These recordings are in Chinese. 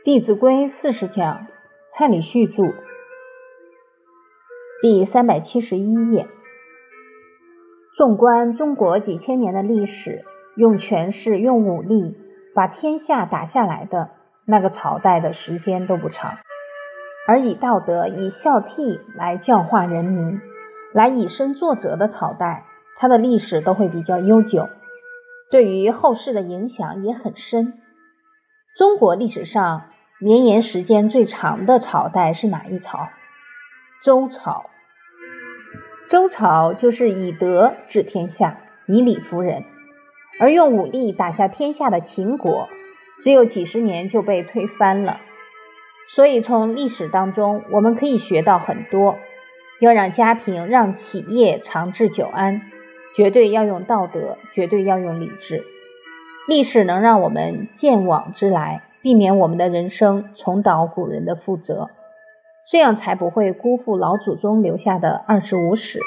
《弟子规》四十讲，蔡礼旭著，第三百七十一页。纵观中国几千年的历史，用权势、用武力把天下打下来的那个朝代的时间都不长；而以道德、以孝悌来教化人民，来以身作则的朝代，它的历史都会比较悠久，对于后世的影响也很深。中国历史上。绵延时间最长的朝代是哪一朝？周朝。周朝就是以德治天下，以礼服人，而用武力打下天下的秦国，只有几十年就被推翻了。所以从历史当中，我们可以学到很多：要让家庭、让企业长治久安，绝对要用道德，绝对要用理智。历史能让我们见往知来。避免我们的人生重蹈古人的覆辙，这样才不会辜负老祖宗留下的二十五史。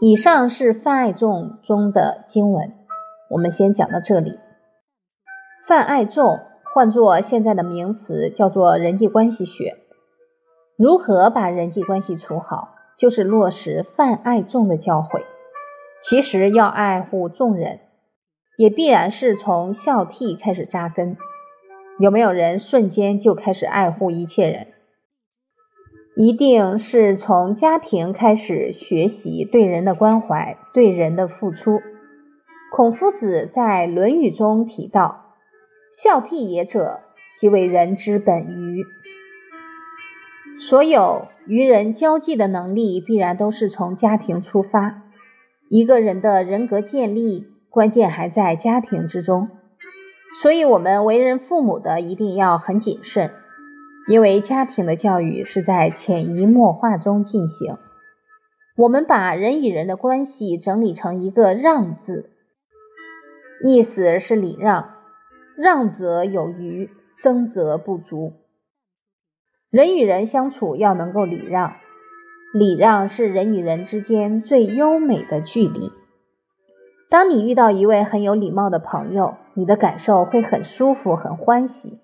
以上是泛爱众中的经文，我们先讲到这里。泛爱众换作现在的名词，叫做人际关系学。如何把人际关系处好，就是落实泛爱众的教诲。其实要爱护众人。也必然是从孝悌开始扎根。有没有人瞬间就开始爱护一切人？一定是从家庭开始学习对人的关怀、对人的付出。孔夫子在《论语》中提到：“孝悌也者，其为人之本于。”所有与人交际的能力，必然都是从家庭出发。一个人的人格建立。关键还在家庭之中，所以，我们为人父母的一定要很谨慎，因为家庭的教育是在潜移默化中进行。我们把人与人的关系整理成一个“让”字，意思是礼让，让则有余，争则不足。人与人相处要能够礼让，礼让是人与人之间最优美的距离。当你遇到一位很有礼貌的朋友，你的感受会很舒服、很欢喜。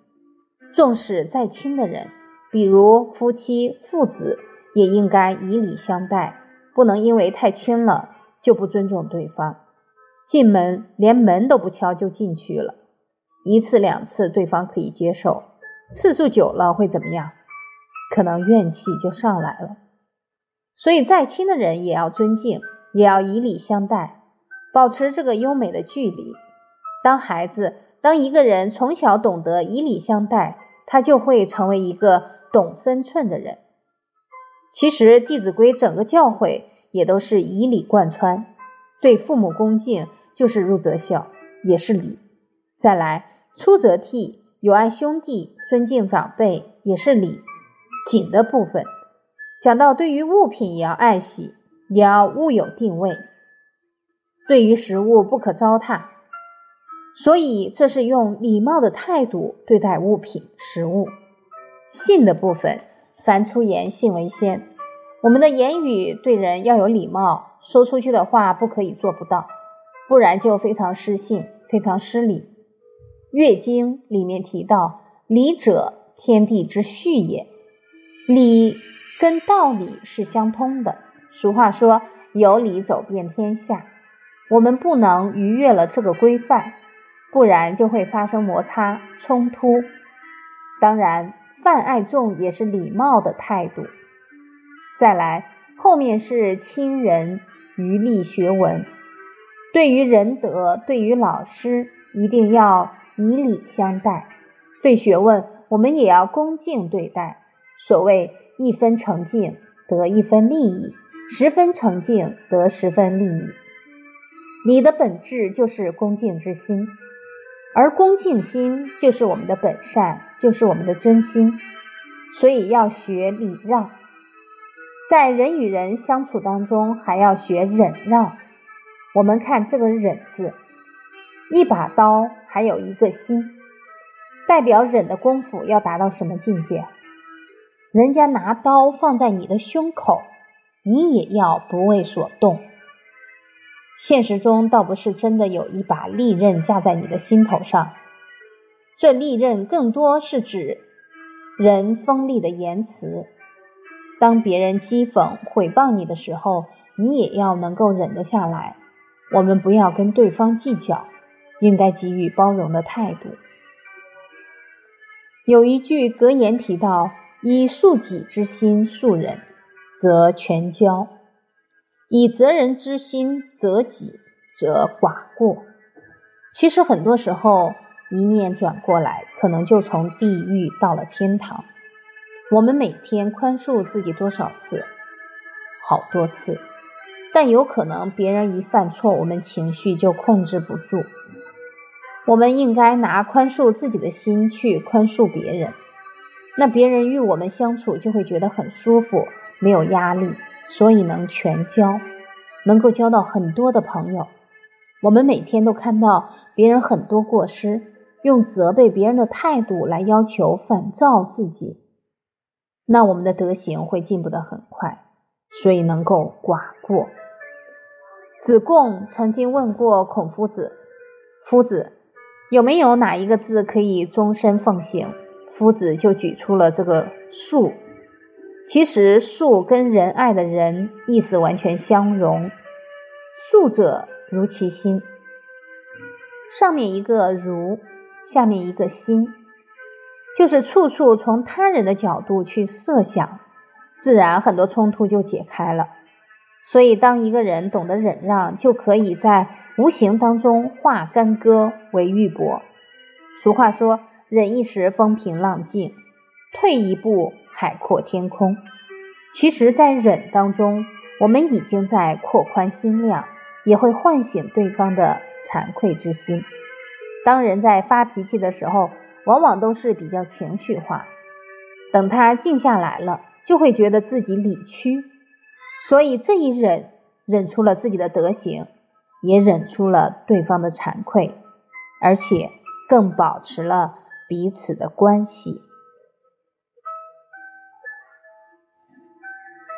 纵使再亲的人，比如夫妻、父子，也应该以礼相待，不能因为太亲了就不尊重对方。进门连门都不敲就进去了，一次两次对方可以接受，次数久了会怎么样？可能怨气就上来了。所以再亲的人也要尊敬，也要以礼相待。保持这个优美的距离。当孩子，当一个人从小懂得以礼相待，他就会成为一个懂分寸的人。其实《弟子规》整个教诲也都是以礼贯穿。对父母恭敬就是入则孝，也是礼。再来，出则悌，友爱兄弟，尊敬长辈，也是礼。谨的部分讲到，对于物品也要爱惜，也要物有定位。对于食物不可糟蹋，所以这是用礼貌的态度对待物品、食物。信的部分，凡出言，信为先。我们的言语对人要有礼貌，说出去的话不可以做不到，不然就非常失信、非常失礼。《乐经》里面提到：“礼者，天地之序也。”礼跟道理是相通的。俗话说：“有礼走遍天下。”我们不能逾越了这个规范，不然就会发生摩擦冲突。当然，泛爱众也是礼貌的态度。再来，后面是亲人于立学文，对于仁德，对于老师，一定要以礼相待；对学问，我们也要恭敬对待。所谓一分诚敬得一分利益，十分诚敬得十分利益。礼的本质就是恭敬之心，而恭敬心就是我们的本善，就是我们的真心。所以要学礼让，在人与人相处当中还要学忍让。我们看这个“忍”字，一把刀还有一个心，代表忍的功夫要达到什么境界？人家拿刀放在你的胸口，你也要不为所动。现实中倒不是真的有一把利刃架在你的心头上，这利刃更多是指人锋利的言辞。当别人讥讽、毁谤你的时候，你也要能够忍得下来。我们不要跟对方计较，应该给予包容的态度。有一句格言提到：“以恕己之心恕人，则全交；以责人之心责己，则寡过。”其实很多时候，一念转过来，可能就从地狱到了天堂。我们每天宽恕自己多少次？好多次，但有可能别人一犯错，我们情绪就控制不住。我们应该拿宽恕自己的心去宽恕别人，那别人与我们相处就会觉得很舒服，没有压力，所以能全交，能够交到很多的朋友。我们每天都看到别人很多过失，用责备别人的态度来要求反造自己。那我们的德行会进步的很快，所以能够寡过。子贡曾经问过孔夫子：“夫子，有没有哪一个字可以终身奉行？”夫子就举出了这个“恕”。其实“恕”跟仁爱的“仁”意思完全相融。恕者如其心，上面一个“如”，下面一个“心”。就是处处从他人的角度去设想，自然很多冲突就解开了。所以，当一个人懂得忍让，就可以在无形当中化干戈为玉帛。俗话说：“忍一时风平浪静，退一步海阔天空。”其实，在忍当中，我们已经在扩宽心量，也会唤醒对方的惭愧之心。当人在发脾气的时候，往往都是比较情绪化，等他静下来了，就会觉得自己理屈，所以这一忍，忍出了自己的德行，也忍出了对方的惭愧，而且更保持了彼此的关系。